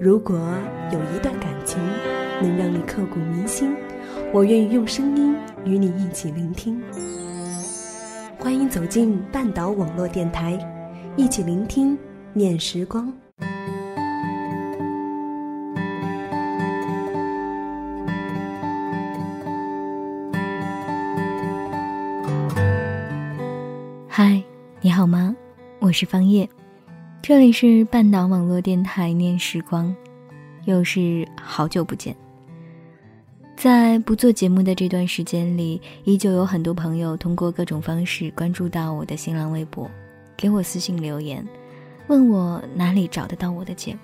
如果有一段感情能让你刻骨铭心，我愿意用声音与你一起聆听。欢迎走进半岛网络电台，一起聆听念时光。嗨，你好吗？我是方叶，这里是半岛网络电台念时光，又是好久不见。在不做节目的这段时间里，依旧有很多朋友通过各种方式关注到我的新浪微博，给我私信留言，问我哪里找得到我的节目。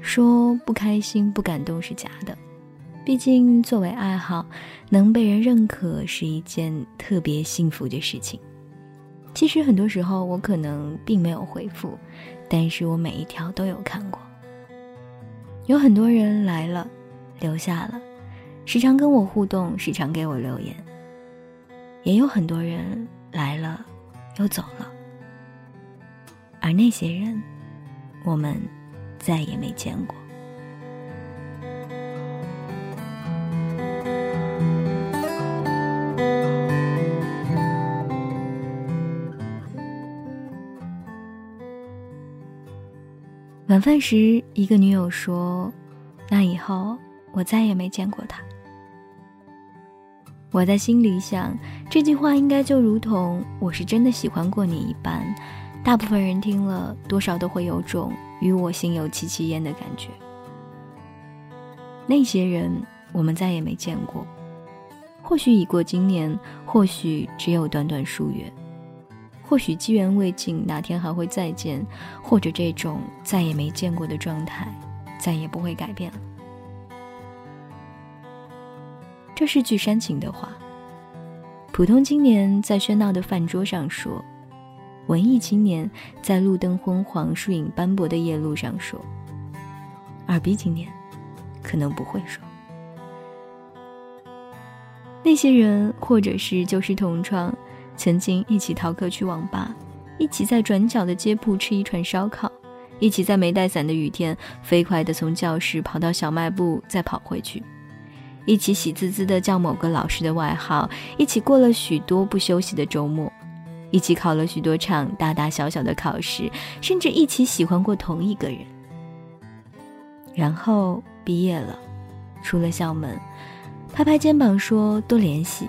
说不开心、不感动是假的，毕竟作为爱好，能被人认可是一件特别幸福的事情。其实很多时候我可能并没有回复，但是我每一条都有看过。有很多人来了，留下了，时常跟我互动，时常给我留言。也有很多人来了，又走了，而那些人，我们再也没见过。晚饭时，一个女友说：“那以后我再也没见过他。”我在心里想，这句话应该就如同我是真的喜欢过你一般，大部分人听了多少都会有种与我心有戚戚焉的感觉。那些人，我们再也没见过，或许已过今年，或许只有短短数月。或许机缘未尽，哪天还会再见，或者这种再也没见过的状态，再也不会改变了。这是句煽情的话。普通青年在喧闹的饭桌上说，文艺青年在路灯昏黄、树影斑驳的夜路上说，二逼青年可能不会说。那些人，或者是旧时同窗。曾经一起逃课去网吧，一起在转角的街铺吃一串烧烤，一起在没带伞的雨天飞快地从教室跑到小卖部再跑回去，一起喜滋滋地叫某个老师的外号，一起过了许多不休息的周末，一起考了许多场大大小小的考试，甚至一起喜欢过同一个人。然后毕业了，出了校门，拍拍肩膀说：“多联系。”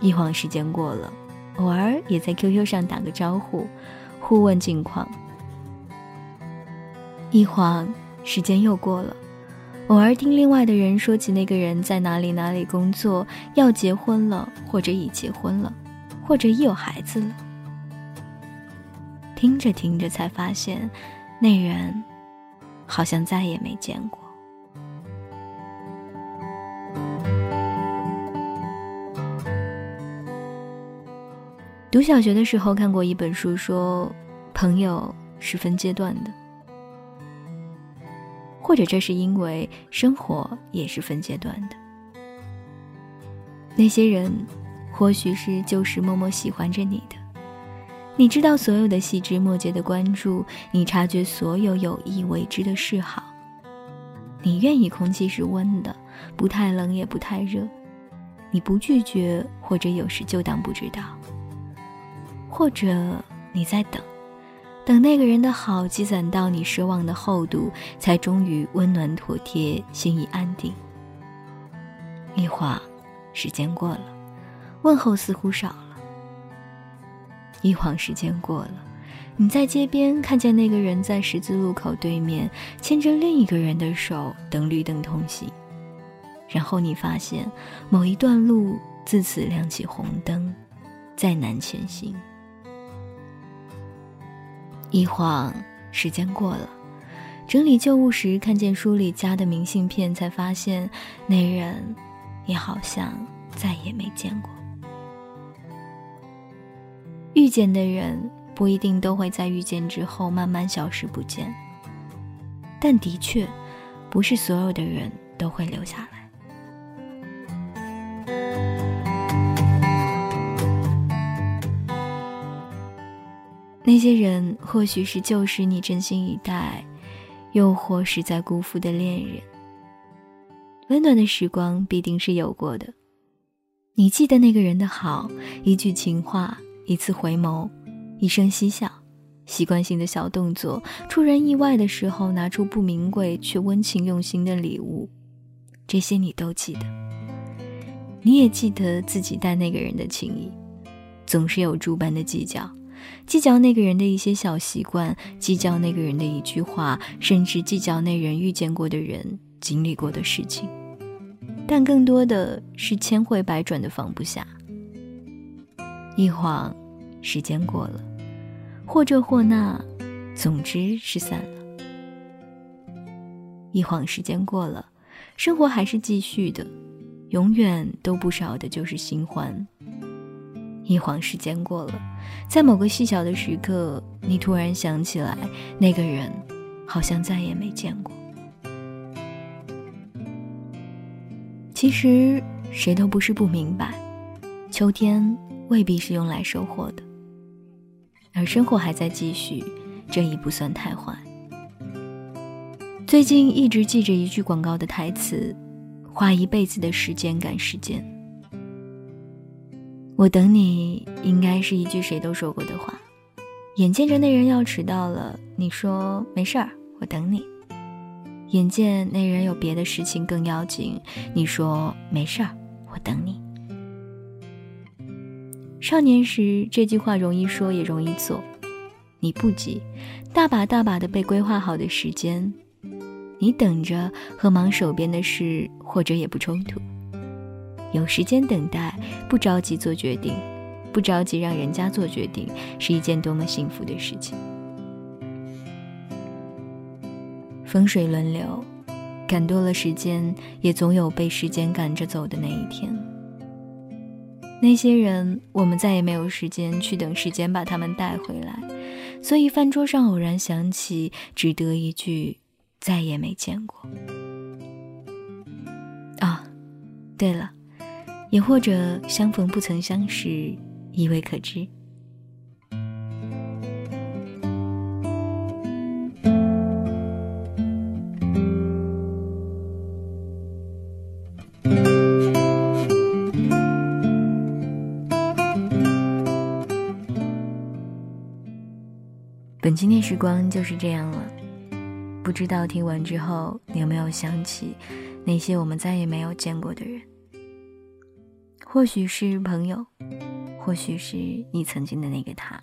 一晃时间过了，偶尔也在 QQ 上打个招呼，互问近况。一晃时间又过了，偶尔听另外的人说起那个人在哪里哪里工作，要结婚了，或者已结婚了，或者已有孩子了。听着听着，才发现那人好像再也没见过。读小学的时候看过一本书，说朋友是分阶段的，或者这是因为生活也是分阶段的。那些人，或许是就是默默喜欢着你的，你知道所有的细枝末节的关注，你察觉所有有意为之的示好，你愿意空气是温的，不太冷也不太热，你不拒绝，或者有时就当不知道。或者你在等，等那个人的好积攒到你失望的厚度，才终于温暖妥帖，心已安定。一晃，时间过了，问候似乎少了。一晃时间过了，你在街边看见那个人在十字路口对面牵着另一个人的手等绿灯通行，然后你发现某一段路自此亮起红灯，再难前行。一晃时间过了，整理旧物时看见书里夹的明信片，才发现那人也好像再也没见过。遇见的人不一定都会在遇见之后慢慢消失不见，但的确，不是所有的人都会留下来。那些人或许是旧时你真心以待，又或是在辜负的恋人。温暖的时光必定是有过的。你记得那个人的好，一句情话，一次回眸，一声嬉笑，习惯性的小动作，出人意外的时候拿出不名贵却温情用心的礼物，这些你都记得。你也记得自己待那个人的情谊，总是有诸般的计较。计较那个人的一些小习惯，计较那个人的一句话，甚至计较那人遇见过的人、经历过的事情，但更多的是千回百转的放不下。一晃，时间过了，或这或那，总之是散了。一晃时间过了，生活还是继续的，永远都不少的就是新欢。一晃时间过了，在某个细小的时刻，你突然想起来，那个人好像再也没见过。其实谁都不是不明白，秋天未必是用来收获的，而生活还在继续，这已不算太坏。最近一直记着一句广告的台词：“花一辈子的时间赶时间。”我等你，应该是一句谁都说过的话。眼见着那人要迟到了，你说没事儿，我等你。眼见那人有别的事情更要紧，你说没事儿，我等你。少年时这句话容易说也容易做，你不急，大把大把的被规划好的时间，你等着和忙手边的事，或者也不冲突。有时间等待，不着急做决定，不着急让人家做决定，是一件多么幸福的事情。风水轮流，赶多了时间，也总有被时间赶着走的那一天。那些人，我们再也没有时间去等时间把他们带回来，所以饭桌上偶然想起，只得一句：再也没见过。啊，对了。也或者相逢不曾相识，亦未可知。本期念时光就是这样了，不知道听完之后，你有没有想起那些我们再也没有见过的人？或许是朋友，或许是你曾经的那个他。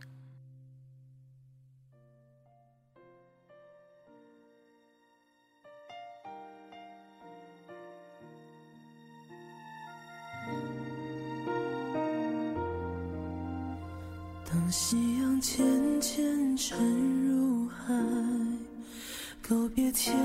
当夕阳渐渐沉入海，告别天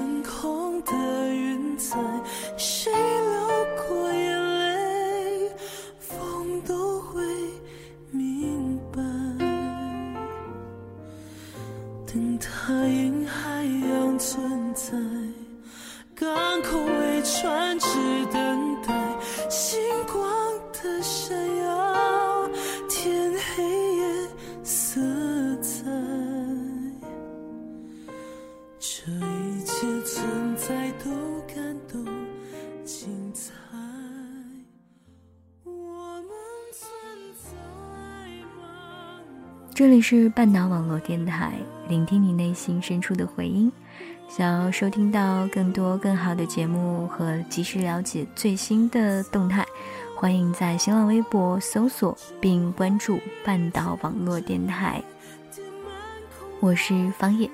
这里是半岛网络电台，聆听你内心深处的回音。想要收听到更多更好的节目和及时了解最新的动态，欢迎在新浪微博搜索并关注半岛网络电台。我是方叶，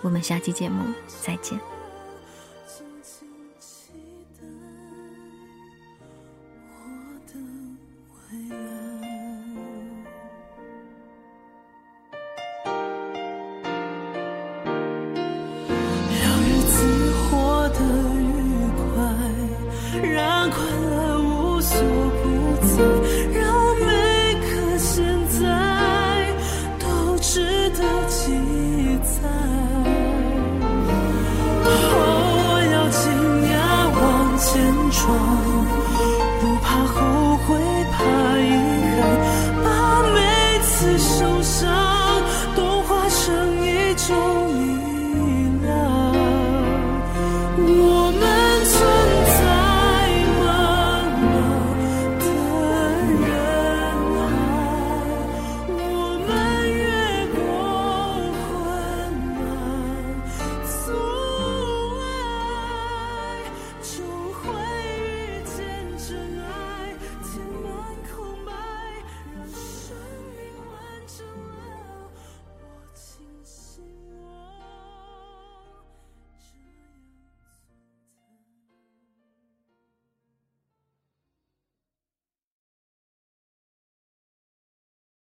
我们下期节目再见。说